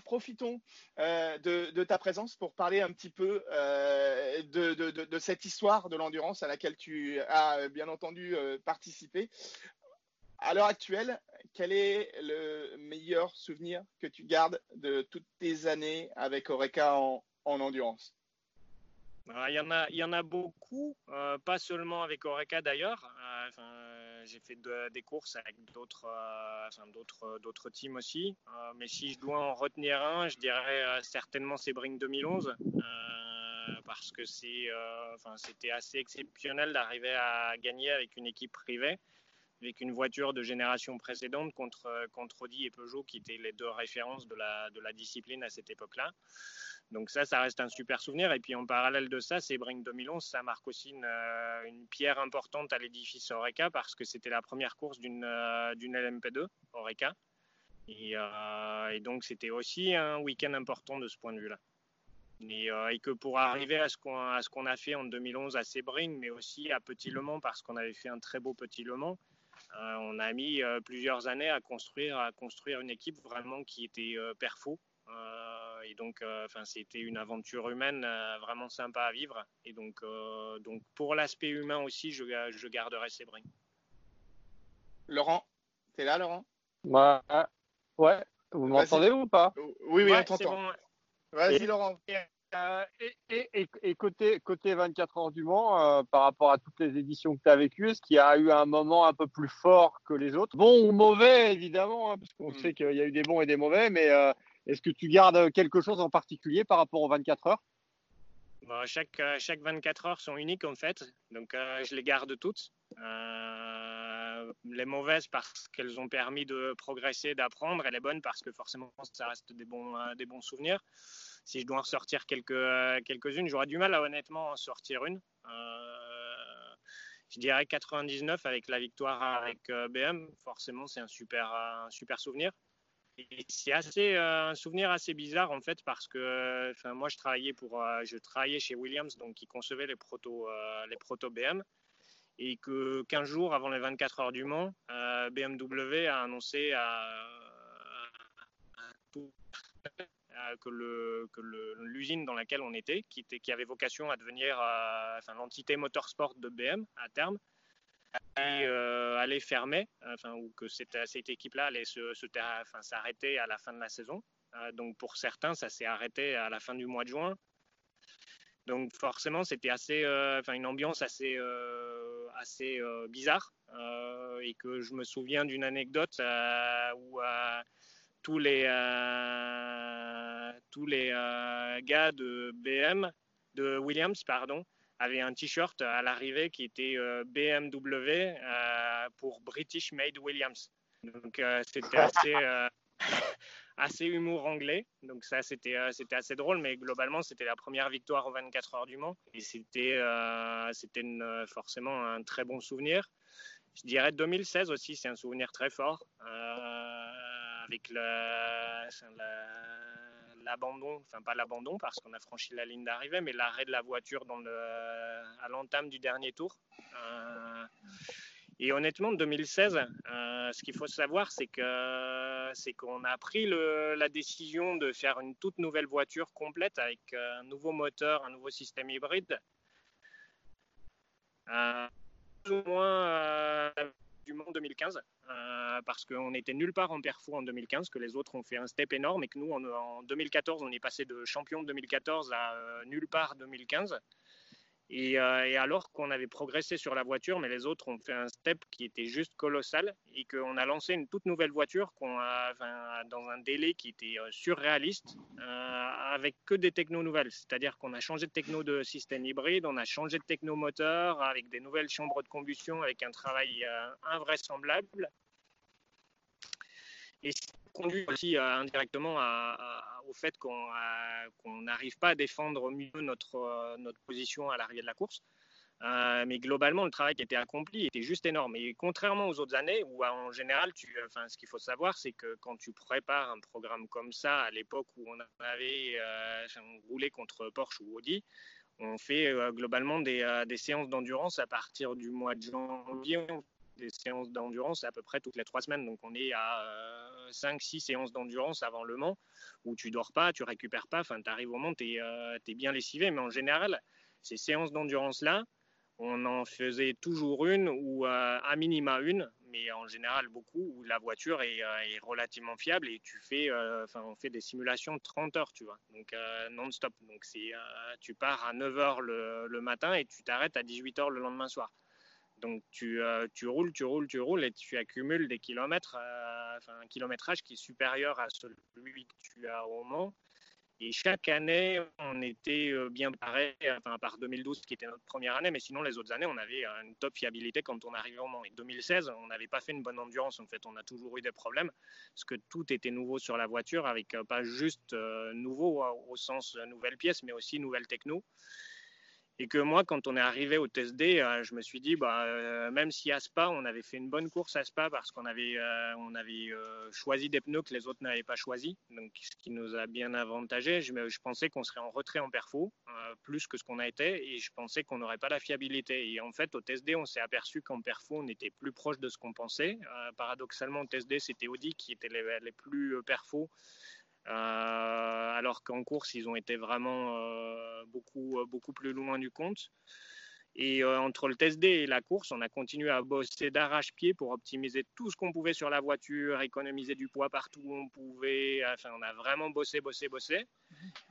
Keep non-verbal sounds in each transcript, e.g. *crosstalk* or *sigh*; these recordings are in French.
Profitons de, ta présence pour parler un petit peu de, de, cette histoire de l'endurance à laquelle tu as bien entendu participé. À l'heure actuelle, quel est le meilleur souvenir que tu gardes de toutes tes années avec Oreca en, endurance? Bah, il y, en a, beaucoup, euh, pas seulement avec Oreca d'ailleurs. Euh, j'ai fait des courses avec d'autres euh, d'autres teams aussi. mais si je dois en retenir un, je dirais certainement Sebring 2011. parce que c'était assez exceptionnel d'arriver à gagner avec une équipe privée avec une voiture de génération précédente contre, contre Audi et Peugeot, qui étaient les deux références de la, de la discipline à cette époque-là. Donc ça, ça reste un super souvenir. Et puis en parallèle de ça, c'est Bring 2011, ça marque aussi une, euh, une pierre importante à l'édifice Oreca parce que c'était la première course d'une euh, d'une LMP2 Oreca. Et, euh, et donc c'était aussi un week-end important de ce point de vue-là. Et, et, que pour arriver à ce qu'on a fait en 2011 à Sebring, mais aussi à Petit Le Mans, parce qu'on avait fait un très beau Petit Le Mans, on a mis plusieurs années à construire, à construire une équipe vraiment qui était perfo. Et donc, enfin, c'était une aventure humaine vraiment sympa à vivre. Et donc, donc pour l'aspect humain aussi, je, je garderai Sebring. Laurent, t'es là, Laurent? Ouais, ouais. Vous m'entendez ou pas? Oui, oui, on t'entend. Vas-y, Laurent. Euh, et, côté, côté 24 heures du Mans, euh, par rapport à toutes les éditions que tu as vécues, est-ce qu'il y a eu un moment un peu plus fort que les autres? Bon ou mauvais, évidemment, hein, parce qu'on mm. sait qu'il y a eu des bons et des mauvais, mais euh, est-ce que tu gardes quelque chose en particulier par rapport aux 24 heures? Chaque, chaque 24 heures sont uniques en fait, donc je les garde toutes. les mauvaises parce qu'elles ont permis de progresser, d'apprendre, et les bonnes parce que forcément ça reste des bons, souvenirs si je dois en sortir quelques, euh, quelques-unes, j'aurais du mal à honnêtement en sortir une. Euh, je dirais 99 avec la victoire avec euh, BM. Forcément, c'est un super, un super souvenir. C'est assez un souvenir assez bizarre en fait parce que enfin moi je travaillais pour je travaillais chez Williams donc qui concevait les proto les proto BM et que 15 jours avant les 24 heures du Mans BMW a annoncé à, à euh, que l'usine dans laquelle on était, qui, était, qui avait vocation à devenir euh, enfin, l'entité motorsport de BM à terme, allait, euh, fermer, enfin, ou que cette, équipe-là allait se, enfin, s'arrêter à la fin de la saison. donc pour certains, ça s'est arrêté à la fin du mois de juin. Donc forcément, c'était assez, enfin une ambiance assez, assez bizarre. et que je me souviens d'une anecdote où tous les, euh, tous les euh, gars de BM, de Williams, pardon, avaient un t-shirt à l'arrivée qui était euh, BMW pour British Made Williams. Donc c'était *laughs* assez, *laughs* assez humour anglais. Donc ça c'était c'était assez drôle, mais globalement c'était la première victoire aux 24 heures du Mans et c'était c'était forcément un très bon souvenir. Je dirais 2016 aussi, c'est un souvenir très fort avec l'abandon, enfin pas l'abandon parce qu'on a franchi la ligne d'arrivée, mais l'arrêt de la voiture à l'entame du dernier tour. Euh, et honnêtement, 2016, euh, ce qu'il faut savoir, c'est que c'est qu'on a pris la décision de faire une toute nouvelle voiture complète avec un nouveau moteur, un nouveau système hybride. Euh, plus ou moins du monde 2015 euh, parce qu'on était nulle part en perfo en 2015, que les autres ont fait un step énorme et que nous en, 2014 on est passé de champion 2014 à euh, nulle part 2015. Euh, et, alors qu'on avait progressé sur la voiture, mais les autres ont fait un step qui était juste colossal et qu'on a lancé une toute nouvelle voiture qu'on a, dans un délai qui était euh, surréaliste euh, avec que des technos nouvelles. C'est-à-dire qu'on a changé de techno de système hybride, on a changé de techno moteur avec des nouvelles chambres de combustion, avec un travail invraisemblable. Et ça conduit aussi indirectement à au fait qu'on n'arrive pas à défendre au mieux notre, euh, notre position à l'arrière de la course. Euh, mais globalement, le travail qui était accompli était juste énorme. Et contrairement aux autres années, où en général, tu, ce qu'il faut savoir, c'est que quand tu prépares un programme comme ça, à l'époque où on avait euh, roulé contre Porsche ou Audi, on fait globalement des, des séances d'endurance à partir du mois de janvier. Des séances d'endurance à peu près toutes les trois semaines. Donc on est à 5-6 séances d'endurance avant le Mans où tu dors pas, tu récupères pas, enfin tu arrives au Mans, tu es, bien lessivé. Mais en général, ces séances d'endurance-là, on en faisait toujours une ou à minima une, mais en général beaucoup, où la voiture est, relativement fiable et tu fais, enfin on fait des simulations de 30 heures, tu vois, donc non-stop. Donc c'est, tu pars à 9 heures le, le matin et tu t'arrêtes à 18 heures le lendemain soir. Donc tu, euh, tu, roules, tu roules, tu roules et tu accumules des kilomètres, euh, un kilométrage qui est supérieur à celui que tu as au Mans. Et chaque année, on était euh, bien paré, enfin, à part 2012 qui était notre première année, mais sinon les autres années, on avait une top fiabilité quand on arrivait au Mans. Et 2016, on n'avait pas fait une bonne endurance, en fait, on a toujours eu des problèmes, parce que tout était nouveau sur la voiture, avec pas juste nouveau au sens nouvelle pièce, mais aussi nouvelle techno. Et que moi, quand on est arrivé au TSD, euh, je me suis dit, bah, euh, même si à Spa, on avait fait une bonne course à Spa parce qu'on avait, euh, avait choisi des pneus que les autres n'avaient pas choisi, donc ce qui nous a bien avantagé. Je, je pensais qu'on serait en retrait en perfo, plus que ce qu'on a été, et je pensais qu'on n'aurait pas la fiabilité. Et en fait, au TSD, on s'est aperçu qu'en perfo, on était plus proche de ce qu'on pensait. paradoxalement, au TSD, c'était Audi qui était les, les plus perfos euh, alors qu'en course, ils ont été vraiment euh, beaucoup, euh, beaucoup plus loin du compte. Et entre le test D et la course, on a continué à bosser d'arrache-pied pour optimiser tout ce qu'on pouvait sur la voiture, économiser du poids partout où on pouvait. Enfin, on a vraiment bossé, bossé, bossé.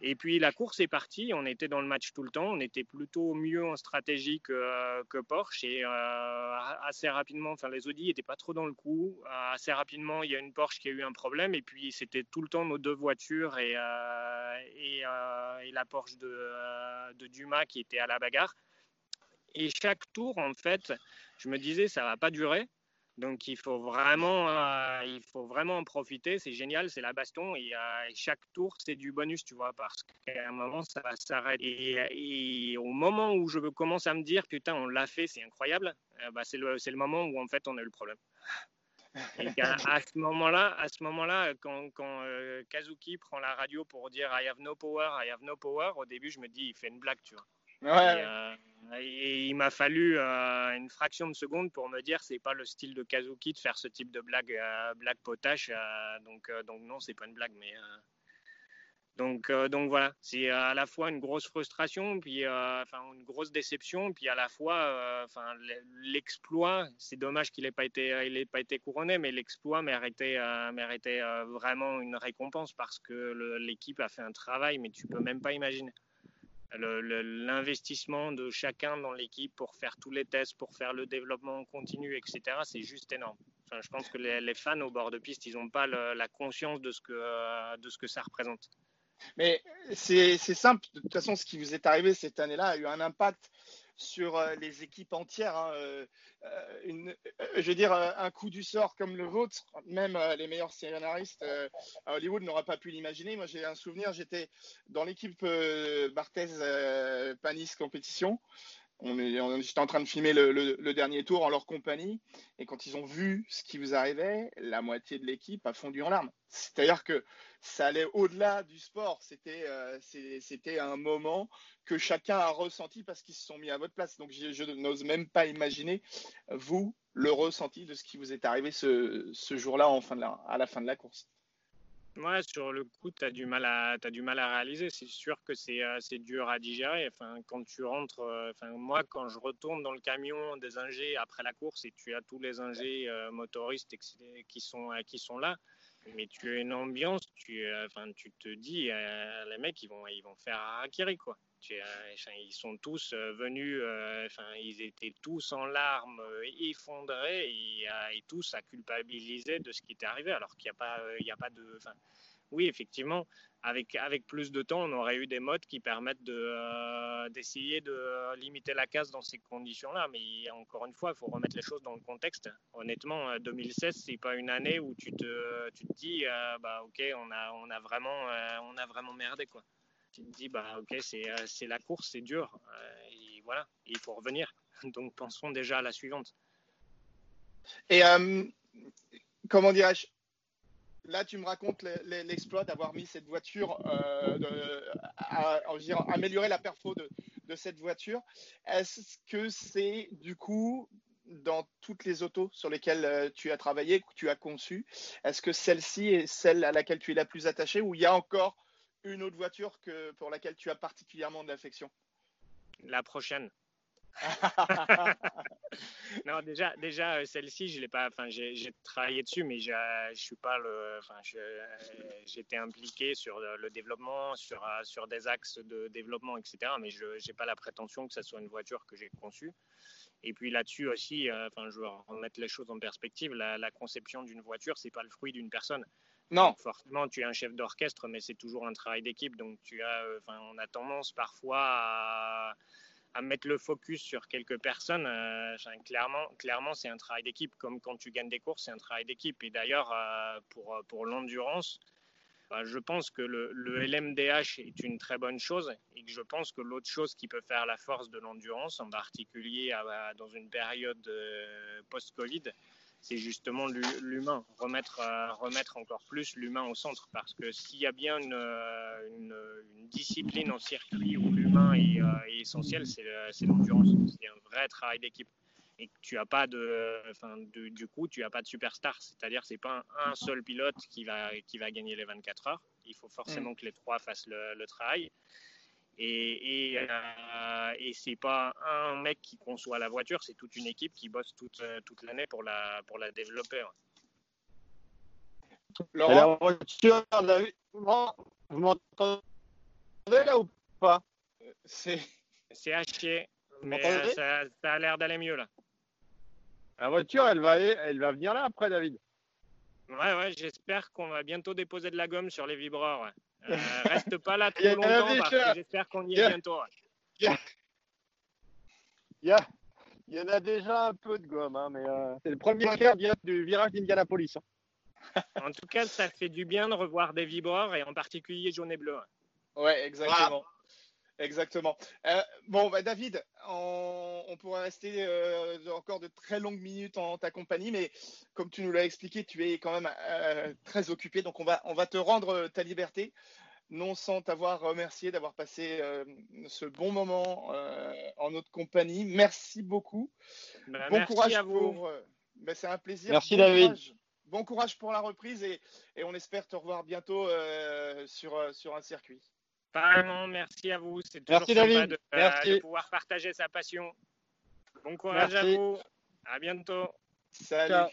Et puis la course est partie, on était dans le match tout le temps, on était plutôt mieux en stratégie que, que Porsche. Et euh, assez rapidement, enfin les Audi n'étaient pas trop dans le coup, euh, assez rapidement il y a une Porsche qui a eu un problème. Et puis c'était tout le temps nos deux voitures euh, et, la Porsche de, de Dumas qui était à la bagarre. Et chaque tour, en fait, je me disais, ça va pas durer. Donc il faut vraiment, euh, il faut vraiment en profiter. C'est génial, c'est la baston et, euh, chaque tour c'est du bonus, tu vois, parce qu'à un moment ça va s'arrêter. Et, au moment où je commence à me dire putain on l'a fait, c'est incroyable, euh, bah, c'est le, moment où en fait on a eu le problème. Et à, ce moment-là, à ce moment-là, quand, quand Kazuki prend la radio pour dire I have no power, I have no power, au début je me dis il fait une blague, tu vois. Ouais. Et il m'a fallu euh, une fraction de seconde pour me dire c'est pas le style de Kazuki de faire ce type de blague, euh, blague potache. Euh, donc, donc non, c'est pas une blague, donc, voilà, c'est à la fois une grosse frustration, puis une grosse déception, puis à la fois, l'exploit. C'est dommage qu'il n'ait pas été, ait pas été couronné, mais l'exploit méritait, méritait vraiment une récompense parce que l'équipe a fait un travail, mais tu peux même pas imaginer l'investissement de chacun dans l'équipe pour faire tous les tests, pour faire le développement continu, etc., c'est juste énorme. je pense que les, fans au bord de piste, ils n'ont pas la conscience de ce, que, de ce que ça représente. Mais c'est simple, de toute façon, ce qui vous est arrivé cette année-là a eu un impact sur euh, les équipes entières. Hein, euh, euh, je veux dire, un coup du sort comme le vôtre, même les meilleurs scénaristes à Hollywood n'auraient pas pu l'imaginer. Moi, j'ai un souvenir, j'étais dans l'équipe Barthez-Panis Compétition. On j'étais en train de filmer le, dernier tour en leur compagnie. Et quand ils ont vu ce qui vous arrivait, la moitié de l'équipe a fondu en larmes. C'est-à-dire que ça allait au-delà du sport. C'était, c'était un moment que chacun a ressenti parce qu'ils se sont mis à votre place. Donc je, n'ose même pas imaginer, vous, le ressenti de ce qui vous est arrivé ce, jour-là à la fin de la course. Ouais, sur le coup, tu as, du mal à, du mal à réaliser. C'est sûr que c'est euh, dur à digérer. Enfin, quand tu rentres, euh, enfin, moi, quand je retourne dans le camion des ingés après la course et tu as tous les ingés euh, motoristes qui sont, qui sont là, mais tu as une ambiance, tu, enfin, tu te dis, les mecs, ils vont, ils vont faire Akiri, quoi. Ils sont tous euh, venus, euh, ils étaient tous en larmes, euh, effondrés et, tous à culpabiliser de ce qui était arrivé, alors qu'il n'y a pas, il a pas de, oui, effectivement, avec, avec plus de temps, on aurait eu des modes qui permettent de, d'essayer de limiter la casse dans ces conditions-là. Mais encore une fois, il faut remettre les choses dans le contexte. Honnêtement, 2016, c'est pas une année où tu te, tu te dis, bah ok, on a, on a vraiment, on a vraiment merdé quoi tu te dis, bah, ok, c'est euh, la course, c'est dur. Euh, et voilà, il faut revenir. *laughs* Donc pensons déjà à la suivante. Et euh, comment dirais-je? Là, tu me racontes l'exploit d'avoir mis cette voiture, de, à, améliorer la perfo de, cette voiture. Est-ce que c'est du coup dans toutes les autos sur lesquelles tu as travaillé, que tu as conçues. Est-ce que celle-ci est celle à laquelle tu es la plus attachée ou il y a encore une autre voiture que, pour laquelle tu as particulièrement de l'affection La prochaine. *laughs* non, déjà, déjà euh, celle-ci, je l'ai pas. Enfin, j'ai travaillé dessus, mais je suis pas le. Enfin, j'étais impliqué sur le développement, sur euh, sur des axes de développement, etc. Mais je n'ai pas la prétention que ce soit une voiture que j'ai conçue. Et puis là-dessus aussi, euh, enfin, je veux remettre les choses en perspective. La, la conception d'une voiture, c'est pas le fruit d'une personne. Non. forcément, tu es un chef d'orchestre, mais c'est toujours un travail d'équipe. Donc, tu as, enfin, on a tendance parfois à mettre le focus sur quelques personnes. Euh, clairement, c'est un travail d'équipe. Comme quand tu gagnes des courses, c'est un travail d'équipe. Et d'ailleurs, euh, pour, pour l'endurance, bah, je pense que le, LMDH est une très bonne chose et que je pense que l'autre chose qui peut faire la force de l'endurance, en particulier dans une période euh, post-Covid, c'est justement l'humain, remettre, euh, remettre encore plus l'humain au centre. Parce que s'il y a bien une, euh, une, discipline en circuit où l'humain est, euh, essentiel, c'est l'endurance. C'est un vrai travail d'équipe. Et tu as pas de, enfin, du coup, tu n'as pas de superstar. C'est-à-dire, c'est pas un, seul pilote qui va, qui va gagner les 24 heures. Il faut forcément mm. que les trois fassent le, le travail. Et, et, euh, et c'est pas un mec qui conçoit la voiture, c'est toute une équipe qui bosse toute, euh, toute l'année pour la, pour la développer. Laurent la voiture, vous m'entendez là ou pas? C'est haché, mais euh, ça, ça, a l'air d'aller mieux là. La voiture, elle va, elle va venir là après, David? Ouais, ouais, j'espère qu'on va bientôt déposer de la gomme sur les vibreurs. Ouais. Euh, reste pas là *laughs* trop longtemps parce que j'espère qu'on y est bientôt. Il y, a... il y, en a déjà un peu de gomme, hein, mais euh, c'est le premier cas du virage d'Indianapolis. Hein. en tout cas, ça fait du bien de revoir des vibreurs et en particulier jaune et bleu. Ouais, exactement. Exactement. Euh, bon, bah, David, on, on, pourrait rester euh, encore de très longues minutes en ta compagnie, mais comme tu nous l'as expliqué, tu es quand même euh, très occupé, donc on va, on va te rendre ta liberté, non sans t'avoir remercié d'avoir passé ce bon moment en notre compagnie. Merci beaucoup. Bah, bon merci courage à vous. Pour, bah, C'est un plaisir. Merci David. Bon courage pour la reprise et, et on espère te revoir bientôt sur, sur un circuit. Vraiment, merci à vous. C'est toujours merci, sympa de, euh, de, pouvoir partager sa passion. Bon courage merci. à vous. À bientôt. Salut. Ciao.